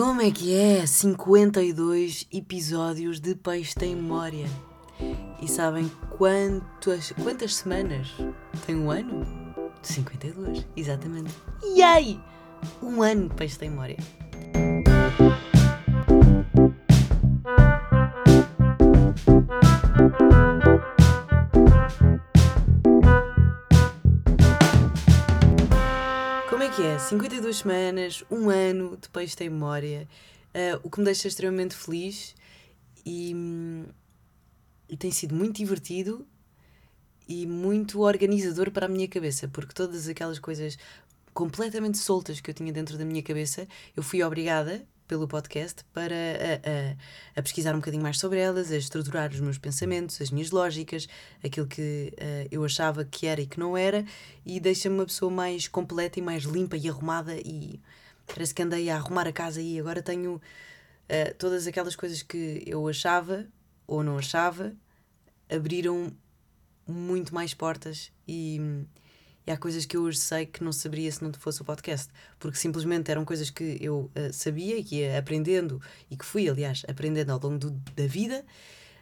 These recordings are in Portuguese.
Como é que é? 52 episódios de Peixe tem Memória. E sabem quantas, quantas semanas tem um ano? 52, exatamente. E aí? Um ano de Peixe tem Memória. 52 semanas, um ano de Peixe tem Memória, uh, o que me deixa extremamente feliz e, hum, e tem sido muito divertido e muito organizador para a minha cabeça, porque todas aquelas coisas completamente soltas que eu tinha dentro da minha cabeça, eu fui obrigada pelo podcast para a, a, a pesquisar um bocadinho mais sobre elas, a estruturar os meus pensamentos, as minhas lógicas, aquilo que uh, eu achava que era e que não era, e deixa-me uma pessoa mais completa e mais limpa e arrumada. E parece que andei a arrumar a casa e agora tenho uh, todas aquelas coisas que eu achava ou não achava, abriram muito mais portas e e há coisas que eu hoje sei que não saberia se não fosse o podcast, porque simplesmente eram coisas que eu uh, sabia e que ia aprendendo e que fui, aliás, aprendendo ao longo do, da vida,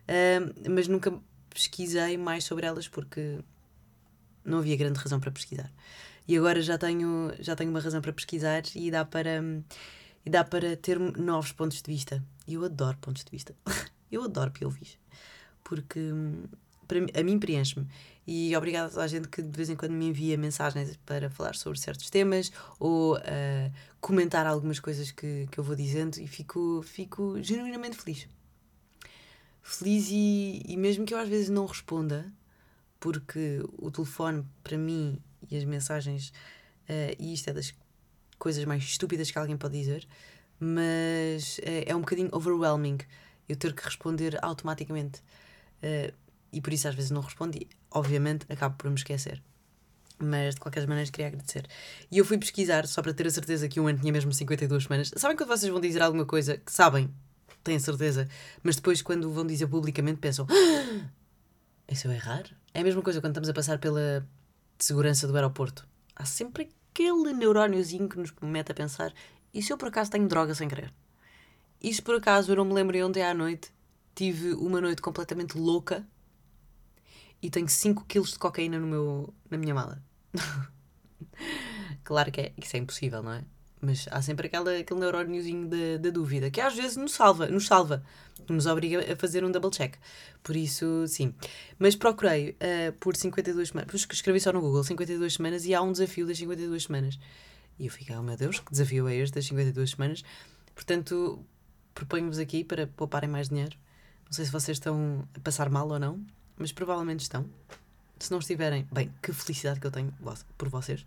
uh, mas nunca pesquisei mais sobre elas porque não havia grande razão para pesquisar. E agora já tenho, já tenho uma razão para pesquisar e dá para, e dá para ter novos pontos de vista. E eu adoro pontos de vista. eu adoro POVs. Porque a mim preenche-me. E obrigada a gente que de vez em quando me envia mensagens para falar sobre certos temas ou uh, comentar algumas coisas que, que eu vou dizendo e fico, fico genuinamente feliz. Feliz e, e mesmo que eu às vezes não responda, porque o telefone para mim e as mensagens, uh, e isto é das coisas mais estúpidas que alguém pode dizer, mas uh, é um bocadinho overwhelming eu ter que responder automaticamente. Uh, e por isso às vezes não respondi. Obviamente acabo por me esquecer. Mas de qualquer maneira queria agradecer. E eu fui pesquisar só para ter a certeza que um ano tinha mesmo 52 semanas. Sabem quando vocês vão dizer alguma coisa que sabem, têm certeza, mas depois quando vão dizer publicamente pensam: ah, Isso é errar? É a mesma coisa quando estamos a passar pela segurança do aeroporto. Há sempre aquele neuróniozinho que nos mete a pensar: e se eu por acaso tenho droga sem querer? E se por acaso eu não me lembro ontem à noite tive uma noite completamente louca e tenho 5 kg de cocaína no meu, na minha mala. claro que é, isso é impossível, não é? Mas há sempre aquela, aquele neuróniozinho da, da dúvida que às vezes nos salva, nos salva, nos obriga a fazer um double check. Por isso, sim. Mas procurei uh, por 52 semanas, escrevi só no Google 52 semanas e há um desafio das 52 semanas. E eu fiquei, oh meu Deus, que desafio é este das 52 semanas? Portanto, proponho-vos aqui para pouparem mais dinheiro. Não sei se vocês estão a passar mal ou não, mas provavelmente estão. Se não estiverem, bem, que felicidade que eu tenho por vocês.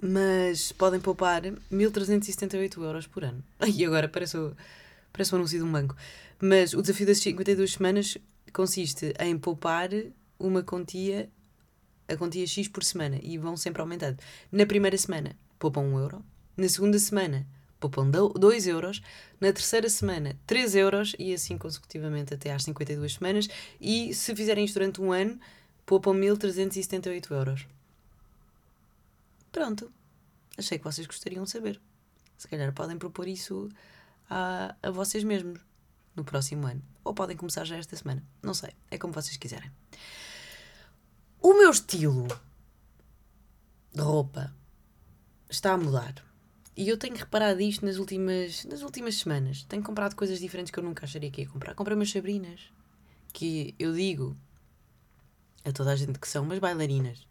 Mas podem poupar 1378 euros por ano. E agora parece parece o anúncio de um banco. Mas o desafio das 52 semanas consiste em poupar uma quantia, a quantia X por semana. E vão sempre aumentando. Na primeira semana, poupam 1 euro. Na segunda semana, poupam 2 euros, na terceira semana 3 euros e assim consecutivamente até às 52 semanas. E se fizerem isto durante um ano, poupam 1378 euros. Pronto. Achei que vocês gostariam de saber. Se calhar podem propor isso a, a vocês mesmos no próximo ano. Ou podem começar já esta semana. Não sei. É como vocês quiserem. O meu estilo de roupa está a mudar. E eu tenho reparado isto nas últimas, nas últimas semanas. Tenho comprado coisas diferentes que eu nunca acharia que ia comprar. Comprei umas sabrinas. Que eu digo a toda a gente que são umas bailarinas.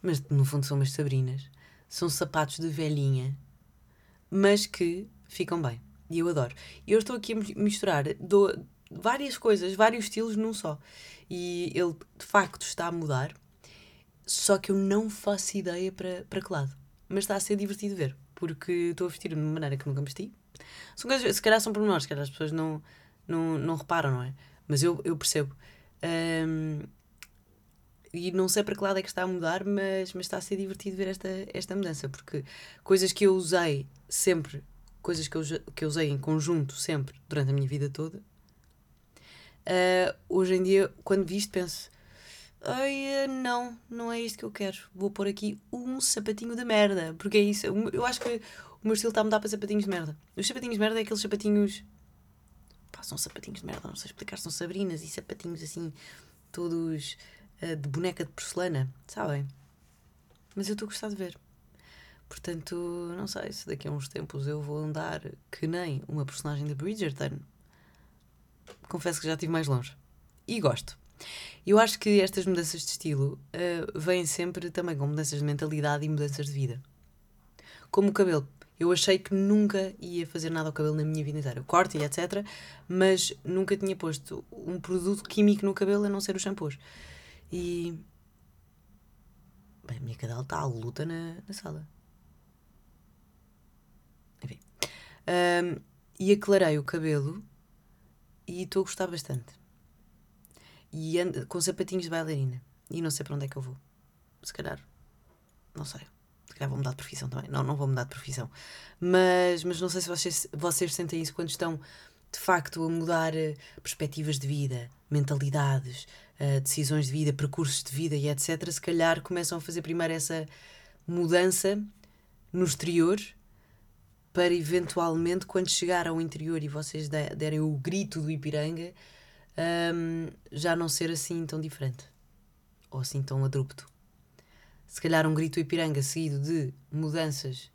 Mas no fundo são umas sabrinas. São sapatos de velhinha. Mas que ficam bem. E eu adoro. E eu estou aqui a misturar do, várias coisas, vários estilos num só. E ele de facto está a mudar. Só que eu não faço ideia para, para que lado. Mas está a ser divertido ver porque estou a vestir de uma maneira que nunca vesti. São coisas, se calhar são pormenores, se calhar as pessoas não, não, não reparam, não é? Mas eu, eu percebo. Um, e não sei para que lado é que está a mudar, mas, mas está a ser divertido ver esta, esta mudança, porque coisas que eu usei sempre, coisas que eu, que eu usei em conjunto sempre durante a minha vida toda, uh, hoje em dia, quando visto, penso: Ai, não, não é isto que eu quero. Vou pôr aqui um sapatinho de merda. Porque é isso. Eu acho que o meu estilo está a mudar para sapatinhos de merda. Os sapatinhos de merda é aqueles sapatinhos. Pá, são sapatinhos de merda, não sei explicar. São sabrinas e sapatinhos assim, todos uh, de boneca de porcelana, sabem? Mas eu estou a gostar de ver. Portanto, não sei se daqui a uns tempos eu vou andar que nem uma personagem de Bridgerton. Confesso que já estive mais longe. E gosto. Eu acho que estas mudanças de estilo uh, vêm sempre também com mudanças de mentalidade e mudanças de vida. Como o cabelo. Eu achei que nunca ia fazer nada ao cabelo na minha vida inteira. Corte e etc. Mas nunca tinha posto um produto químico no cabelo a não ser os shampoos. E. Bem, a minha cadela está à luta na, na sala. Enfim. Um, e aclarei o cabelo e estou a gostar bastante. E ando com sapatinhos de bailarina. E não sei para onde é que eu vou. Se calhar. Não sei. Se calhar vou mudar de profissão também. Não, não vou mudar de profissão. Mas, mas não sei se vocês, vocês sentem isso quando estão de facto a mudar uh, perspectivas de vida, mentalidades, uh, decisões de vida, percursos de vida e etc. Se calhar começam a fazer primeiro essa mudança no exterior para eventualmente, quando chegar ao interior e vocês derem o grito do Ipiranga, um, já não ser assim tão diferente ou assim tão abrupto. Se calhar um grito Ipiranga seguido de mudanças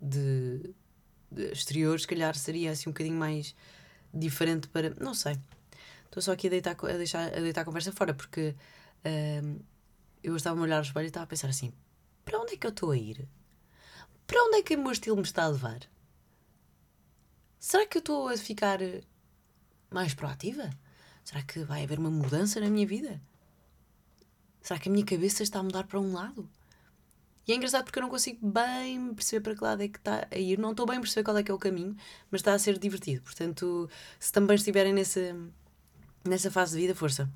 de, de exteriores, se calhar seria assim um bocadinho mais diferente para. Não sei. Estou só aqui a deitar, a deixar, a deitar a conversa fora porque um, eu estava a olhar ao espelho e estava a pensar assim: para onde é que eu estou a ir? Para onde é que o meu estilo me está a levar? Será que eu estou a ficar mais proativa? Será que vai haver uma mudança na minha vida? Será que a minha cabeça está a mudar para um lado? E é engraçado porque eu não consigo bem perceber para que lado é que está a ir. Não estou bem a perceber qual é que é o caminho, mas está a ser divertido. Portanto, se também estiverem nessa, nessa fase de vida, força.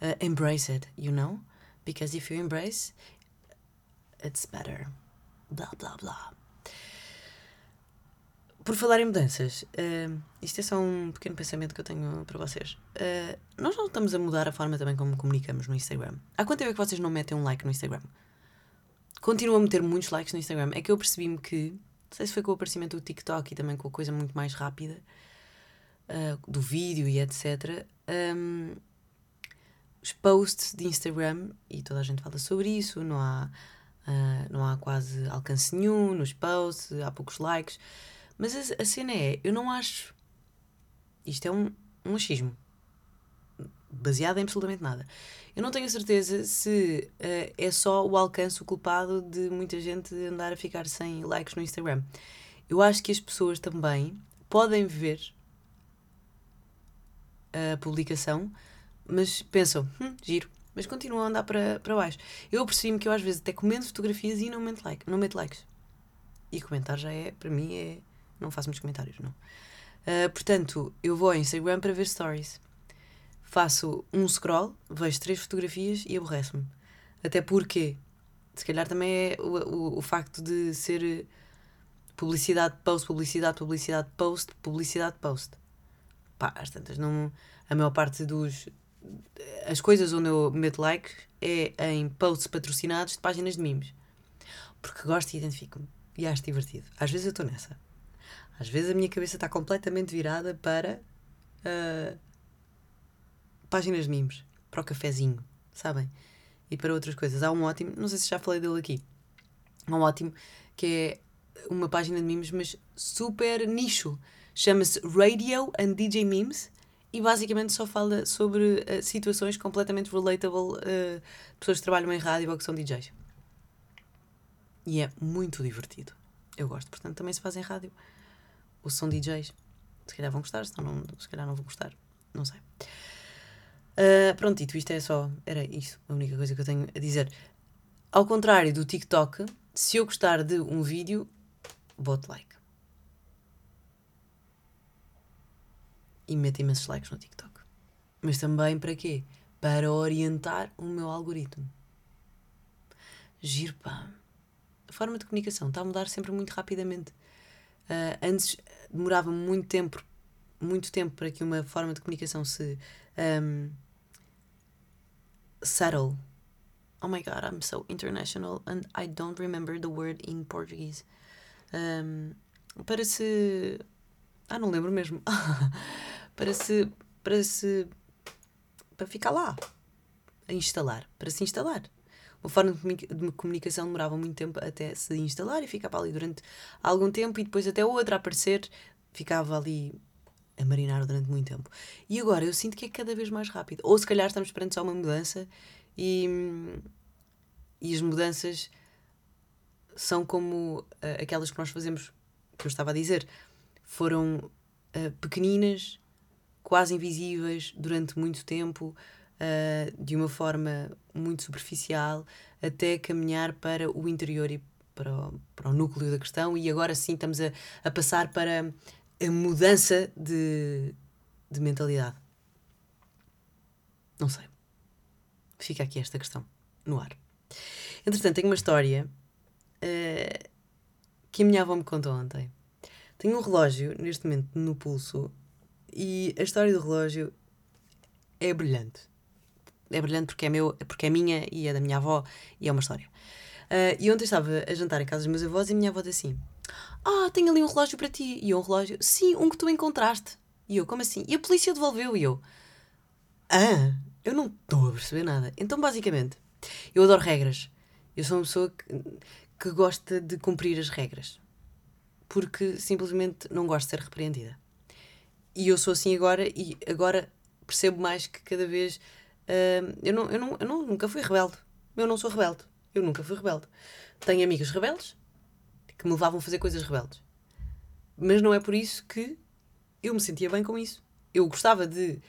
Uh, embrace it, you know? Because if you embrace, it's better. Blá, blá, blá. Por falar em mudanças, uh, isto é só um pequeno pensamento que eu tenho para vocês. Uh, nós não estamos a mudar a forma também como comunicamos no Instagram. Há quanto tempo é que vocês não metem um like no Instagram? Continuo a meter muitos likes no Instagram. É que eu percebi-me que, não sei se foi com o aparecimento do TikTok e também com a coisa muito mais rápida uh, do vídeo e etc. Um, os posts de Instagram, e toda a gente fala sobre isso, não há, não há quase alcance nenhum nos posts, há poucos likes. Mas a, a cena é, eu não acho. Isto é um, um achismo. Baseado em absolutamente nada. Eu não tenho certeza se uh, é só o alcance o culpado de muita gente andar a ficar sem likes no Instagram. Eu acho que as pessoas também podem ver a publicação, mas pensam, hum, giro, mas continuam a andar para, para baixo. Eu percebi-me que eu às vezes até comento fotografias e não meto, like, não meto likes. E comentar já é, para mim, é não faço muitos comentários, não. Uh, portanto, eu vou ao Instagram para ver stories. Faço um scroll, vejo três fotografias e aborreço-me. Até porque, se calhar também é o, o, o facto de ser publicidade post, publicidade, publicidade post, publicidade post. Pá, às tantas, não. A maior parte dos. As coisas onde eu meto like é em posts patrocinados de páginas de memes. Porque gosto e identifico-me. E acho divertido. Às vezes eu estou nessa. Às vezes a minha cabeça está completamente virada para uh, páginas de memes, para o cafezinho, sabem? E para outras coisas. Há um ótimo, não sei se já falei dele aqui, há um ótimo que é uma página de memes, mas super nicho. Chama-se Radio and DJ Memes e basicamente só fala sobre uh, situações completamente relatable uh, pessoas que trabalham em rádio ou que são DJs. E é muito divertido. Eu gosto, portanto, também se faz em rádio ou são DJs. Se calhar vão gostar, se, não, se calhar não vão gostar. Não sei. Uh, pronto, dito isto é só. Era isso, a única coisa que eu tenho a dizer. Ao contrário do TikTok, se eu gostar de um vídeo, boto like. E meto imensos likes no TikTok. Mas também para quê? Para orientar o meu algoritmo. Giro, pá. A forma de comunicação está a mudar sempre muito rapidamente. Uh, antes demorava muito tempo, muito tempo para que uma forma de comunicação se um, settle. Oh my god, I'm so international and I don't remember the word in Portuguese. Um, para se. Ah, não lembro mesmo. para se. Para se. Para ficar lá. A instalar. Para se instalar. Uma forma de comunicação demorava muito tempo até se instalar e ficava ali durante algum tempo e depois até outra aparecer, ficava ali a marinar durante muito tempo. E agora eu sinto que é cada vez mais rápido. Ou se calhar estamos perante só uma mudança e, e as mudanças são como uh, aquelas que nós fazemos, que eu estava a dizer, foram uh, pequeninas, quase invisíveis durante muito tempo, uh, de uma forma muito superficial, até caminhar para o interior e para o, para o núcleo da questão, e agora sim estamos a, a passar para a mudança de, de mentalidade. Não sei. Fica aqui esta questão no ar. Entretanto, tenho uma história uh, que a minha avó me contou ontem. Tenho um relógio neste momento no pulso e a história do relógio é brilhante. É brilhante porque é, meu, porque é minha e é da minha avó e é uma história. Uh, e ontem estava a jantar em casa dos meus avós e a minha avó disse assim: Ah, tenho ali um relógio para ti. E um relógio? Sim, um que tu encontraste. E eu, como assim? E a polícia devolveu. E eu, ah, eu não estou a perceber nada. Então, basicamente, eu adoro regras. Eu sou uma pessoa que, que gosta de cumprir as regras. Porque simplesmente não gosto de ser repreendida. E eu sou assim agora e agora percebo mais que cada vez. Eu, não, eu, não, eu não, nunca fui rebelde. Eu não sou rebelde. Eu nunca fui rebelde. Tenho amigas rebeldes que me levavam a fazer coisas rebeldes. Mas não é por isso que eu me sentia bem com isso. Eu gostava de.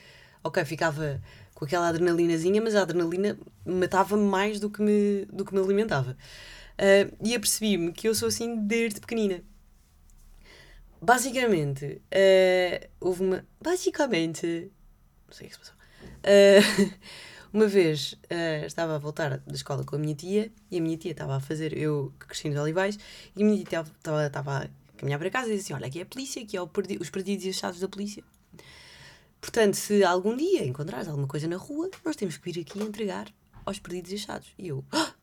Ok, ficava com aquela adrenalinazinha, mas a adrenalina matava-me mais do que me, do que me alimentava. Uh, e apercebi-me que eu sou assim desde pequenina. Basicamente, uh, houve uma. Basicamente. Não sei o que se passou. Uh, uma vez uh, estava a voltar da escola com a minha tia e a minha tia estava a fazer, eu cresci nos Olivais, e a minha tia estava, estava a caminhar para casa e disse assim: Olha, aqui é a polícia, aqui é perdi os perdidos e achados da polícia. Portanto, se algum dia encontrares alguma coisa na rua, nós temos que vir aqui entregar aos perdidos e achados. E eu, ah!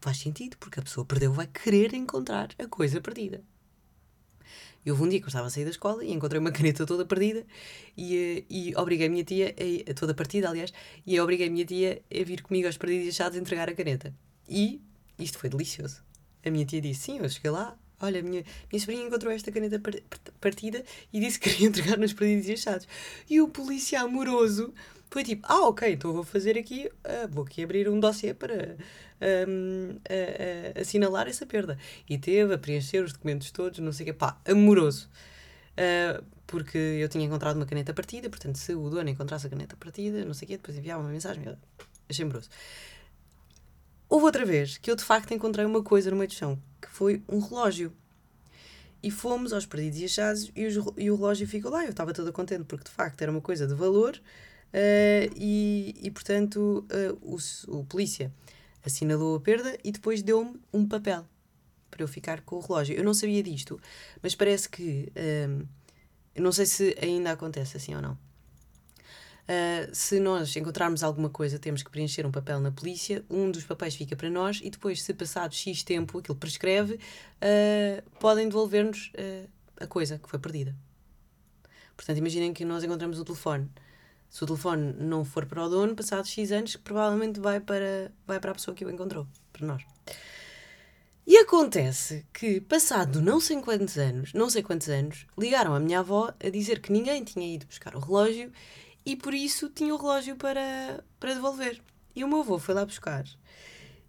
faz sentido, porque a pessoa perdeu vai querer encontrar a coisa perdida. E houve um dia que eu estava a sair da escola e encontrei uma caneta toda perdida e, eh, e obriguei a minha tia, a, toda partida, aliás, e obriguei a minha tia a vir comigo aos perdidos e achados entregar a caneta. E isto foi delicioso. A minha tia disse: Sim, eu cheguei lá, olha, minha, minha sobrinha encontrou esta caneta partida e disse que queria entregar nos perdidos e achados. E o polícia amoroso foi tipo, ah, ok, então vou fazer aqui, uh, vou aqui abrir um dossiê para um, uh, assinalar essa perda. E teve a preencher os documentos todos, não sei o quê, pá, amoroso. Uh, porque eu tinha encontrado uma caneta partida, portanto, se o dono encontrasse a caneta partida, não sei o quê, depois enviava uma mensagem, achei amoroso. Houve outra vez que eu de facto encontrei uma coisa no meio do chão, que foi um relógio. E fomos aos perdidos e achados e, os, e o relógio ficou lá. Eu estava toda contente porque de facto era uma coisa de valor uh, e, e portanto uh, o, o polícia assinalou a perda e depois deu-me um papel para eu ficar com o relógio. Eu não sabia disto, mas parece que. Um, eh, eu não sei se ainda acontece assim ou não. Uh, se nós encontrarmos alguma coisa, temos que preencher um papel na polícia, um dos papéis fica para nós e depois, se passado X tempo aquilo prescreve, uh, podem devolver-nos uh, a coisa que foi perdida. Portanto, imaginem que nós encontramos o telefone. Se o telefone não for para o dono, passados X anos, provavelmente vai para, vai para a pessoa que o encontrou, para nós. E acontece que, passado não sei quantos anos, não sei quantos anos, ligaram à minha avó a dizer que ninguém tinha ido buscar o relógio e por isso tinha o relógio para, para devolver. E o meu avô foi lá buscar.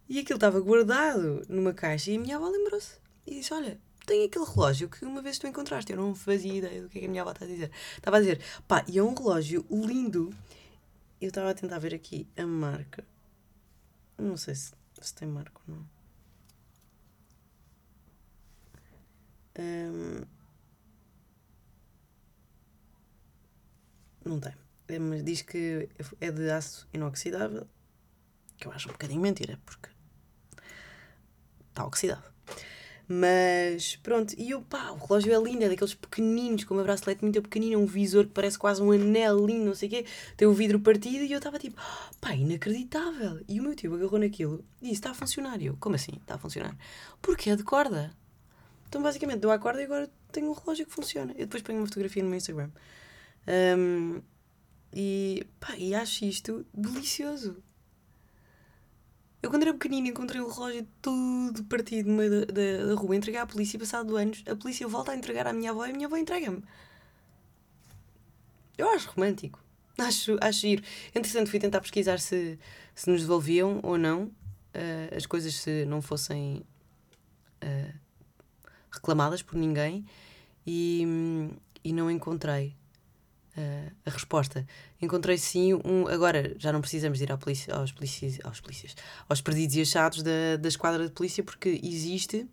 E aquilo estava guardado numa caixa e a minha avó lembrou-se. E disse: Olha, tem aquele relógio que uma vez tu encontraste. Eu não fazia ideia do que, é que a minha avó está a dizer. Estava a dizer: Pá, e é um relógio lindo. Eu estava a tentar ver aqui a marca. Não sei se, se tem marca ou não. Um, não tem. É, mas diz que é de aço inoxidável, que eu acho um bocadinho mentira, porque está oxidado. Mas pronto, e eu, pá, o relógio é lindo, é daqueles pequeninos, com uma bracelete muito pequenina, um visor que parece quase um anel lindo, não sei o quê, tem o vidro partido e eu estava tipo, pá, inacreditável. E o meu tio agarrou naquilo e disse, está a funcionar. E eu, como assim está a funcionar? Porque é de corda. Então basicamente dou a corda e agora tenho um relógio que funciona. Eu depois ponho uma fotografia no meu Instagram. Um, e, pá, e acho isto delicioso. Eu, quando era pequenino, encontrei o relógio todo partido no meio da, da, da rua, entreguei à polícia e, passado anos, a polícia volta a entregar à minha avó e a minha avó entrega-me. Eu acho romântico. Acho, acho giro. Entretanto, fui tentar pesquisar se, se nos devolviam ou não uh, as coisas se não fossem uh, reclamadas por ninguém e, e não encontrei uh, a resposta. Encontrei sim um. Agora já não precisamos ir à polícia, aos polícias, aos polícias, aos perdidos e achados da, da esquadra de polícia, porque existe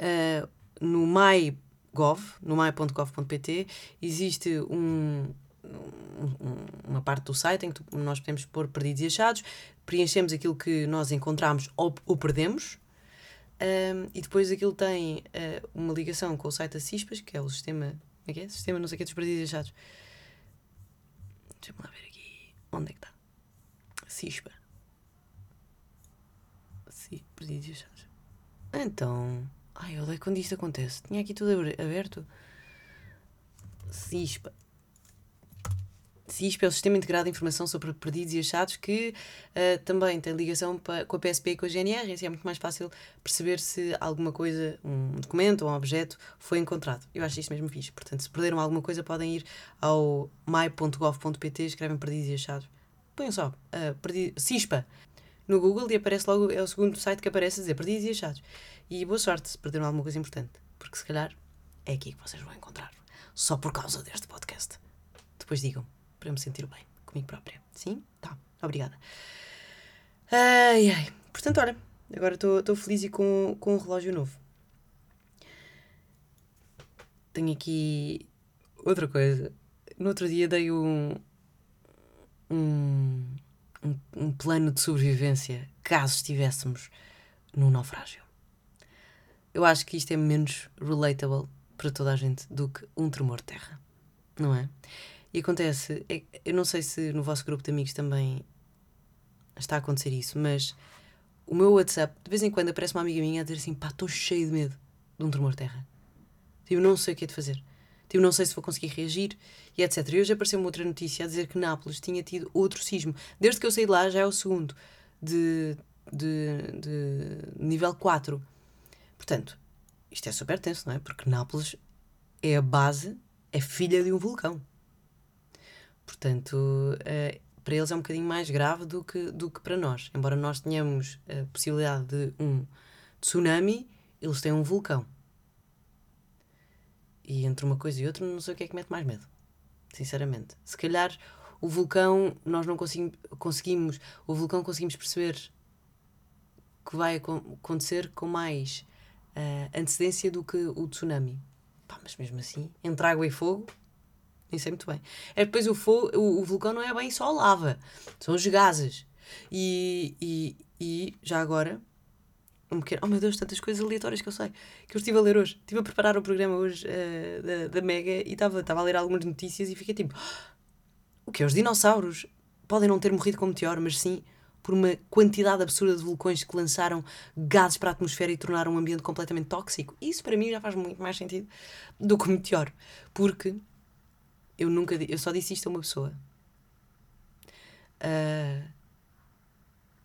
uh, no MyGov, no my.gov.pt, existe um, um, uma parte do site em que nós podemos pôr perdidos e achados, preenchemos aquilo que nós encontramos ou, ou perdemos. Um, e depois aquilo tem uh, uma ligação com o site da CISPAS, que é o sistema é que é? Sistema não sei o que dos perdidos e achados. Deixa-me lá ver aqui. Onde é que está? CISPA. Sim, perdidos e achados. Então. Ai, eu odeio quando isto acontece. Tinha aqui tudo aberto. CISPA. CISP é o Sistema Integrado de Informação sobre Perdidos e Achados, que uh, também tem ligação com a PSP e com a GNR, assim é muito mais fácil perceber se alguma coisa, um documento ou um objeto, foi encontrado. Eu acho isto mesmo fixe. Portanto, se perderam alguma coisa, podem ir ao my.gov.pt, escrevem Perdidos e Achados. Põem só, uh, perdi CISPA no Google e aparece logo, é o segundo site que aparece a dizer Perdidos e Achados. E boa sorte se perderam alguma coisa importante, porque se calhar é aqui que vocês vão encontrar, só por causa deste podcast. Depois digam para me sentir bem comigo própria. Sim? Tá. Obrigada. Ai, ai. Portanto, olha, agora estou feliz e com, com um relógio novo. Tenho aqui outra coisa. No outro dia dei um, um, um, um plano de sobrevivência caso estivéssemos num naufrágio. Eu acho que isto é menos relatable para toda a gente do que um tremor de terra, não é? E acontece, é, eu não sei se no vosso grupo de amigos também está a acontecer isso, mas o meu WhatsApp, de vez em quando aparece uma amiga minha a dizer assim: pá, estou cheio de medo de um tremor de terra. Tipo, não sei o que é de fazer. Tipo, não sei se vou conseguir reagir e etc. E hoje apareceu uma outra notícia a dizer que Nápoles tinha tido outro sismo. Desde que eu saí de lá já é o segundo, de, de, de nível 4. Portanto, isto é super tenso, não é? Porque Nápoles é a base, é filha de um vulcão. Portanto, uh, para eles é um bocadinho mais grave do que, do que para nós. Embora nós tenhamos a possibilidade de um tsunami, eles têm um vulcão. E entre uma coisa e outra, não sei o que é que mete mais medo. Sinceramente. Se calhar o vulcão, nós não conseguimos, conseguimos o vulcão conseguimos perceber que vai acontecer com mais uh, antecedência do que o tsunami. Pá, mas mesmo assim, entre água e fogo, nem sei muito bem. É depois o, fogo, o, o vulcão não é bem só lava, são os gases. E, e, e já agora, um pequeno. Oh meu Deus, tantas coisas aleatórias que eu sei, que eu estive a ler hoje. Estive a preparar o programa hoje uh, da, da Mega e estava a ler algumas notícias e fiquei tipo: o que? Os dinossauros podem não ter morrido com meteoro, mas sim por uma quantidade absurda de vulcões que lançaram gases para a atmosfera e tornaram o ambiente completamente tóxico. Isso para mim já faz muito mais sentido do que o meteoro. Porque eu nunca eu só disse isto a uma pessoa uh,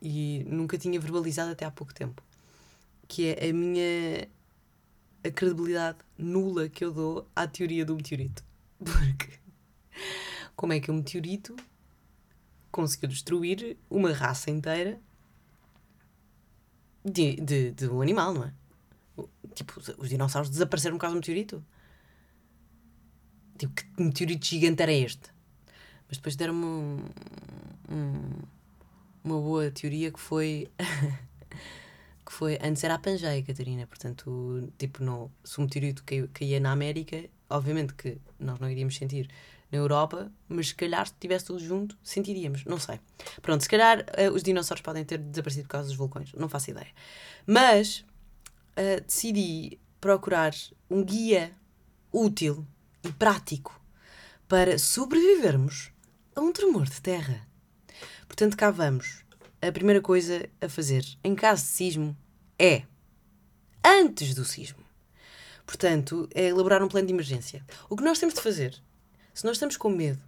e nunca tinha verbalizado até há pouco tempo que é a minha a credibilidade nula que eu dou à teoria do meteorito porque como é que um meteorito conseguiu destruir uma raça inteira de, de, de um animal, não é? Tipo, os dinossauros desapareceram por causa do meteorito. Tipo, que meteorito gigante era este? Mas depois deram-me um, um, uma boa teoria que foi. que foi. Antes era a Pangeia, Catarina. Portanto, tipo, no, se um meteorito caía na América, obviamente que nós não iríamos sentir na Europa, mas se calhar se estivesse tudo junto, sentiríamos. Não sei. Pronto, se calhar uh, os dinossauros podem ter desaparecido por causa dos vulcões. Não faço ideia. Mas uh, decidi procurar um guia útil e prático para sobrevivermos a um tremor de terra. Portanto, cá vamos. A primeira coisa a fazer em caso de sismo é antes do sismo. Portanto, é elaborar um plano de emergência. O que nós temos de fazer, se nós estamos com medo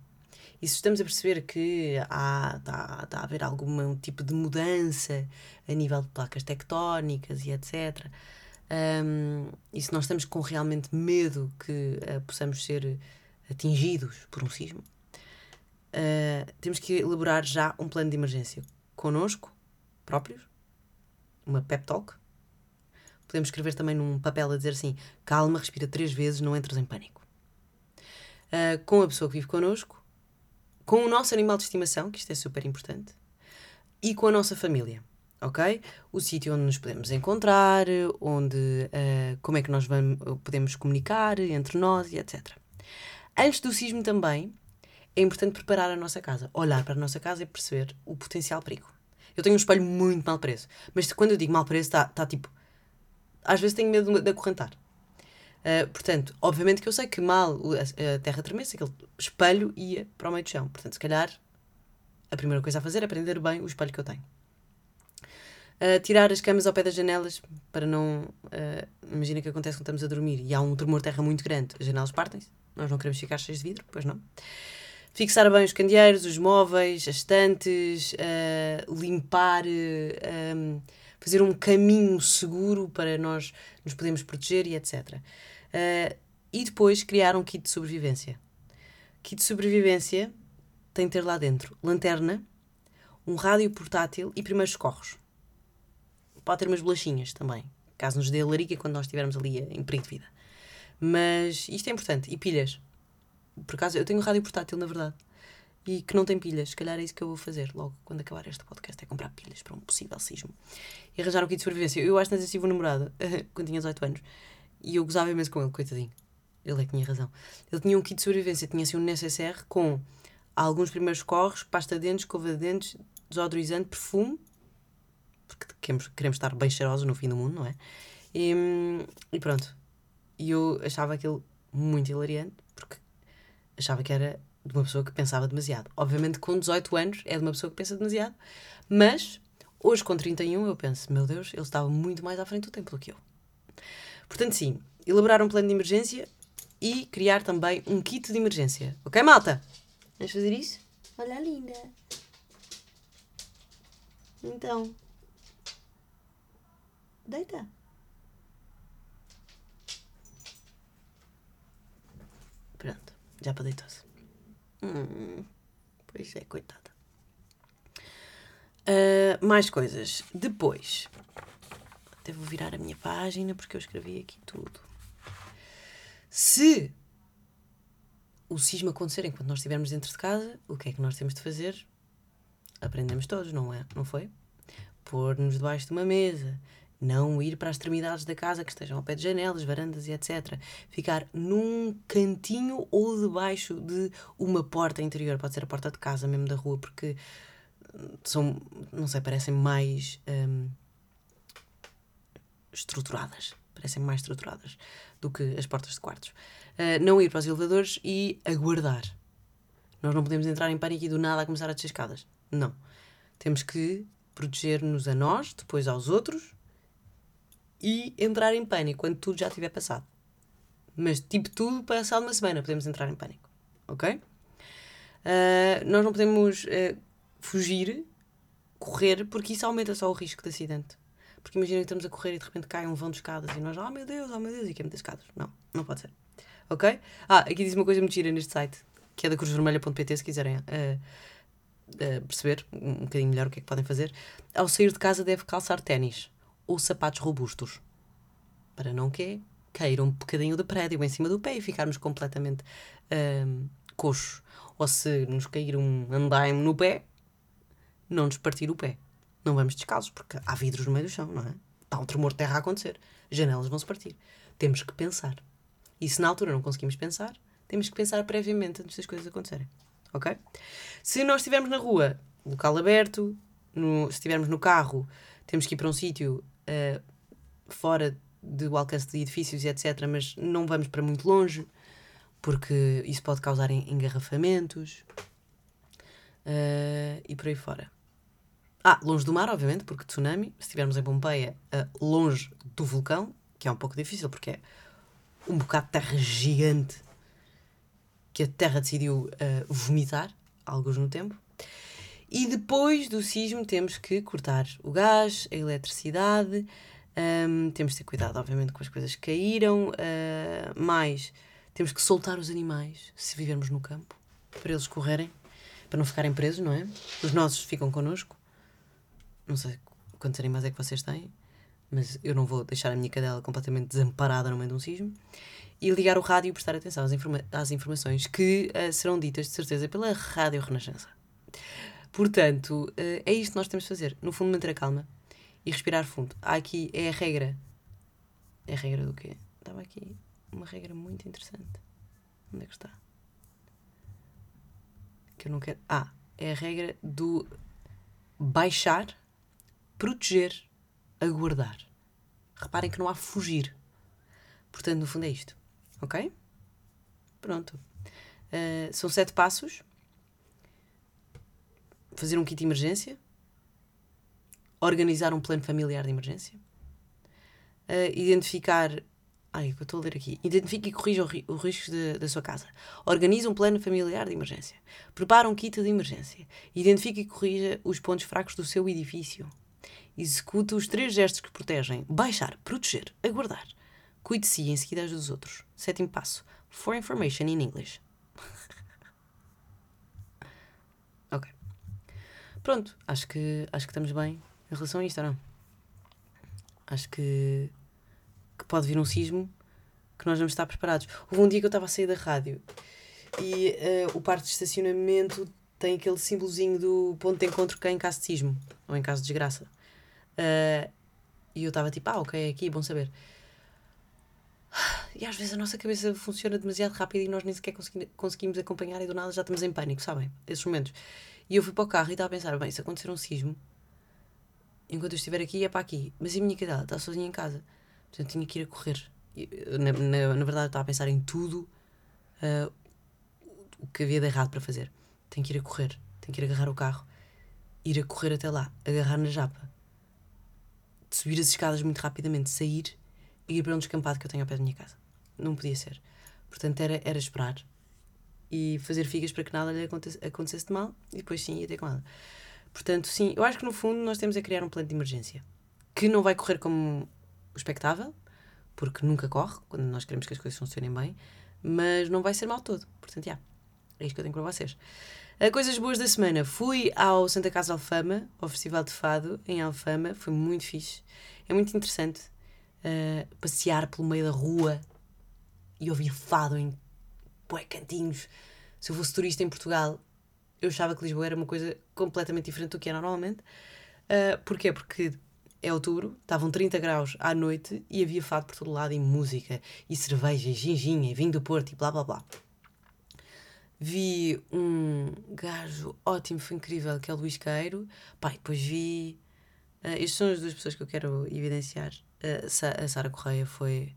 e se estamos a perceber que há, está, está a haver algum tipo de mudança a nível de placas tectónicas e etc., um, e se nós estamos com realmente medo que uh, possamos ser atingidos por um sismo, uh, temos que elaborar já um plano de emergência connosco próprios, uma pep talk. Podemos escrever também num papel a dizer assim: calma, respira três vezes, não entres em pânico. Uh, com a pessoa que vive connosco, com o nosso animal de estimação, que isto é super importante, e com a nossa família ok? O sítio onde nos podemos encontrar, onde, uh, como é que nós vamos, podemos comunicar entre nós e etc. Antes do sismo também, é importante preparar a nossa casa, olhar para a nossa casa e perceber o potencial perigo. Eu tenho um espelho muito mal preso, mas quando eu digo mal preso, está tá tipo. Às vezes tenho medo de acorrentar. Uh, portanto, obviamente que eu sei que mal a, a terra tremesse, aquele espelho ia para o meio do chão. Portanto, se calhar, a primeira coisa a fazer é aprender bem o espelho que eu tenho. Tirar as camas ao pé das janelas para não. Uh, imagina que acontece quando estamos a dormir e há um tremor de terra muito grande, as janelas partem-se, nós não queremos ficar cheios de vidro, pois não. Fixar bem os candeeiros, os móveis, as estantes, uh, limpar, um, fazer um caminho seguro para nós nos podermos proteger e etc. e depois criar um kit de sobrevivência. Kit de sobrevivência tem de ter lá dentro lanterna, um rádio portátil e primeiros socorros pode ter umas bolachinhas também, caso nos dê a larica quando nós estivermos ali em perigo de vida. Mas isto é importante. E pilhas. Por acaso, eu tenho um rádio portátil, na verdade, e que não tem pilhas. Se calhar é isso que eu vou fazer logo quando acabar este podcast: é comprar pilhas para um possível sismo. E arranjar um kit de sobrevivência. Eu acho que não tive um namorado quando tinha 18 anos e eu gozava imenso com ele, coitadinho. Ele é que tinha razão. Ele tinha um kit de sobrevivência, tinha assim um necessaire com alguns primeiros corres, pasta de dentes, escova de dentes, desodorizante, perfume porque queremos, queremos estar bem cheirosos no fim do mundo, não é? E, e pronto. E eu achava aquilo muito hilariante, porque achava que era de uma pessoa que pensava demasiado. Obviamente, com 18 anos, é de uma pessoa que pensa demasiado, mas hoje, com 31, eu penso: meu Deus, ele estava muito mais à frente do tempo do que eu. Portanto, sim, elaborar um plano de emergência e criar também um kit de emergência. Ok, malta? Vamos fazer isso? Olha, linda. Então. Deita. Pronto, já para deitar-se. Hum, pois é, coitada. Uh, mais coisas. Depois, vou virar a minha página porque eu escrevi aqui tudo. Se o sismo acontecer enquanto nós estivermos dentro de casa, o que é que nós temos de fazer? Aprendemos todos, não é? Não foi? Pôr-nos debaixo de uma mesa, não ir para as extremidades da casa que estejam ao pé de janelas, varandas e etc. Ficar num cantinho ou debaixo de uma porta interior, pode ser a porta de casa mesmo da rua, porque são, não sei, parecem mais hum, estruturadas. Parecem mais estruturadas do que as portas de quartos. Uh, não ir para os elevadores e aguardar. Nós não podemos entrar em pânico e do nada a começar a descer escadas. Não. Temos que proteger-nos a nós, depois aos outros e entrar em pânico quando tudo já tiver passado. Mas, tipo, tudo passado uma semana, podemos entrar em pânico. Ok? Uh, nós não podemos uh, fugir, correr, porque isso aumenta só o risco de acidente. Porque imagina que estamos a correr e de repente cai um vão de escadas e nós, oh meu Deus, oh meu Deus, e queimamos as escadas. Não, não pode ser. Ok? Ah, aqui diz uma coisa muito gira neste site, que é da cruzvermelha.pt, se quiserem uh, perceber um bocadinho melhor o que é que podem fazer. Ao sair de casa deve calçar ténis ou sapatos robustos. Para não que cair um bocadinho de prédio em cima do pé e ficarmos completamente um, coxos. Ou se nos cair um andaime no pé, não nos partir o pé. Não vamos descalços, porque há vidros no meio do chão, não é? Está um tremor de terra a acontecer. Janelas vão se partir. Temos que pensar. E se na altura não conseguimos pensar, temos que pensar previamente antes das coisas acontecerem. Ok? Se nós estivermos na rua, local aberto, no, se estivermos no carro, temos que ir para um sítio uh, fora do alcance de edifícios e etc., mas não vamos para muito longe, porque isso pode causar engarrafamentos uh, e por aí fora. Ah, longe do mar, obviamente, porque tsunami, se estivermos em Pompeia, uh, longe do vulcão, que é um pouco difícil, porque é um bocado de terra gigante que a terra decidiu uh, vomitar, alguns no tempo. E depois do sismo temos que cortar o gás, a eletricidade, um, temos de ter cuidado, obviamente, com as coisas que caíram, uh, mais temos que soltar os animais se vivermos no campo, para eles correrem, para não ficarem presos, não é? Os nossos ficam connosco. Não sei quantos animais é que vocês têm, mas eu não vou deixar a minha cadela completamente desamparada no meio de um sismo. E ligar o rádio e prestar atenção às, informa às informações que uh, serão ditas, de certeza, pela Rádio Renascença. Portanto, uh, é isto que nós temos de fazer. No fundo, manter a calma e respirar fundo. Há aqui, é a regra. É a regra do quê? Estava aqui uma regra muito interessante. Onde é que está? Que eu não quero. Ah, é a regra do baixar, proteger, aguardar. Reparem que não há fugir. Portanto, no fundo é isto. Ok? Pronto. Uh, são sete passos fazer um kit de emergência, organizar um plano familiar de emergência, uh, identificar. Ai, o eu estou a ler aqui. Identifique e corrija os riscos da sua casa. Organize um plano familiar de emergência. Prepara um kit de emergência. Identifique e corrija os pontos fracos do seu edifício. Execute os três gestos que protegem: baixar, proteger, aguardar. Cuide de si e em seguida ajude os outros. Sétimo passo: For information in English. Pronto, acho que, acho que estamos bem em relação a isto, ou não? Acho que, que pode vir um sismo que nós vamos estar preparados. Houve um dia que eu estava a sair da rádio e uh, o parque de estacionamento tem aquele símbolozinho do ponto de encontro que é em caso de sismo ou em caso de desgraça. Uh, e eu estava tipo, ah, ok, é aqui, bom saber. E às vezes a nossa cabeça funciona demasiado rápido e nós nem sequer conseguimos acompanhar e do nada já estamos em pânico, sabem? Esses momentos. E eu fui para o carro e estava a pensar: bem, se acontecer um sismo, enquanto eu estiver aqui, é para aqui. Mas a minha cadela está sozinha em casa. Portanto, tinha que ir a correr. Na, na, na verdade, estava a pensar em tudo uh, o que havia de errado para fazer. Tenho que ir a correr, tenho que ir agarrar o carro, ir a correr até lá, agarrar na japa, subir as escadas muito rapidamente, sair e ir para um descampado que eu tenho ao pé da minha casa. Não podia ser. Portanto, era, era esperar e fazer figas para que nada lhe acontecesse de mal e depois sim ia ter com ela. Portanto, sim, eu acho que no fundo nós temos a criar um plano de emergência que não vai correr como o expectável, porque nunca corre quando nós queremos que as coisas funcionem bem, mas não vai ser mal todo. Portanto, já, é isto que eu tenho para vocês. A coisas boas da semana. Fui ao Santa Casa Alfama, ao Festival de Fado em Alfama, foi muito fixe. É muito interessante uh, passear pelo meio da rua e ouvir fado em bué cantinhos. Se eu fosse turista em Portugal, eu achava que Lisboa era uma coisa completamente diferente do que é normalmente. Uh, porquê? Porque é outubro, estavam 30 graus à noite e havia fado por todo lado, e música, e cerveja, e ginginha, e vinho do Porto, e blá blá blá. Vi um gajo ótimo, foi incrível, que é o Luís Queiro. Pá, depois vi. Uh, estas são as duas pessoas que eu quero evidenciar. Uh, a Sara Correia foi.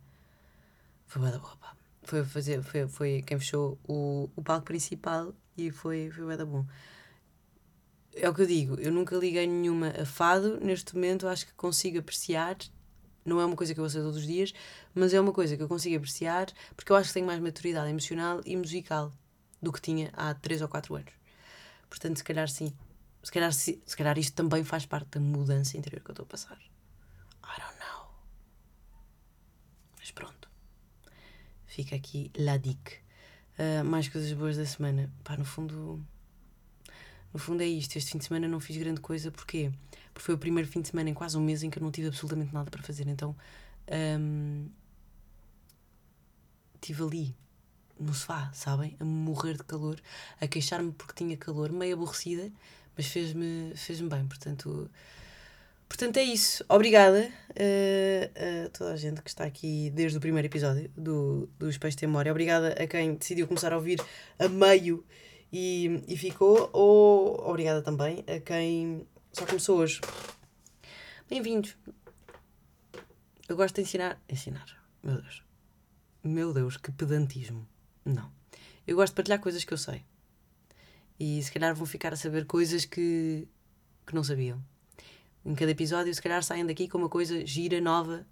Foi boa da boa, pá foi fazer foi, foi quem fechou o, o palco principal e foi foi bem bom. É o que eu digo eu nunca liguei nenhuma a fado neste momento acho que consigo apreciar não é uma coisa que eu ouço todos os dias mas é uma coisa que eu consigo apreciar porque eu acho que tenho mais maturidade emocional e musical do que tinha há 3 ou 4 anos. Portanto se calhar sim. Se calhar, se, se calhar isto também faz parte da mudança interior que eu estou a passar. I don't know. Mas pronto Fica aqui la dica. Uh, mais coisas boas da semana. Pá, no fundo. No fundo é isto. Este fim de semana não fiz grande coisa. Porquê? Porque foi o primeiro fim de semana em quase um mês em que eu não tive absolutamente nada para fazer. Então. Um, estive ali, no sofá, sabem? A morrer de calor, a queixar-me porque tinha calor, meio aborrecida, mas fez-me fez, -me, bem. Portanto Portanto, é isso. Obrigada uh, a toda a gente que está aqui desde o primeiro episódio do, do Espécie de Memória. Obrigada a quem decidiu começar a ouvir a meio e, e ficou. Ou obrigada também a quem só começou hoje. Bem-vindos. eu gosto de ensinar. Ensinar. Meu Deus. Meu Deus, que pedantismo. Não. Eu gosto de partilhar coisas que eu sei. E se calhar vão ficar a saber coisas que, que não sabiam. Em cada episódio, se calhar saem daqui com uma coisa gira, nova,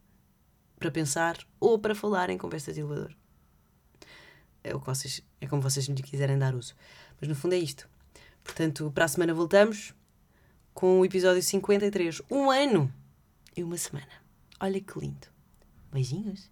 para pensar ou para falar em conversas de elevador. É, o que vocês, é como vocês me quiserem dar uso. Mas no fundo é isto. Portanto, para a semana voltamos com o episódio 53. Um ano e uma semana. Olha que lindo. Beijinhos.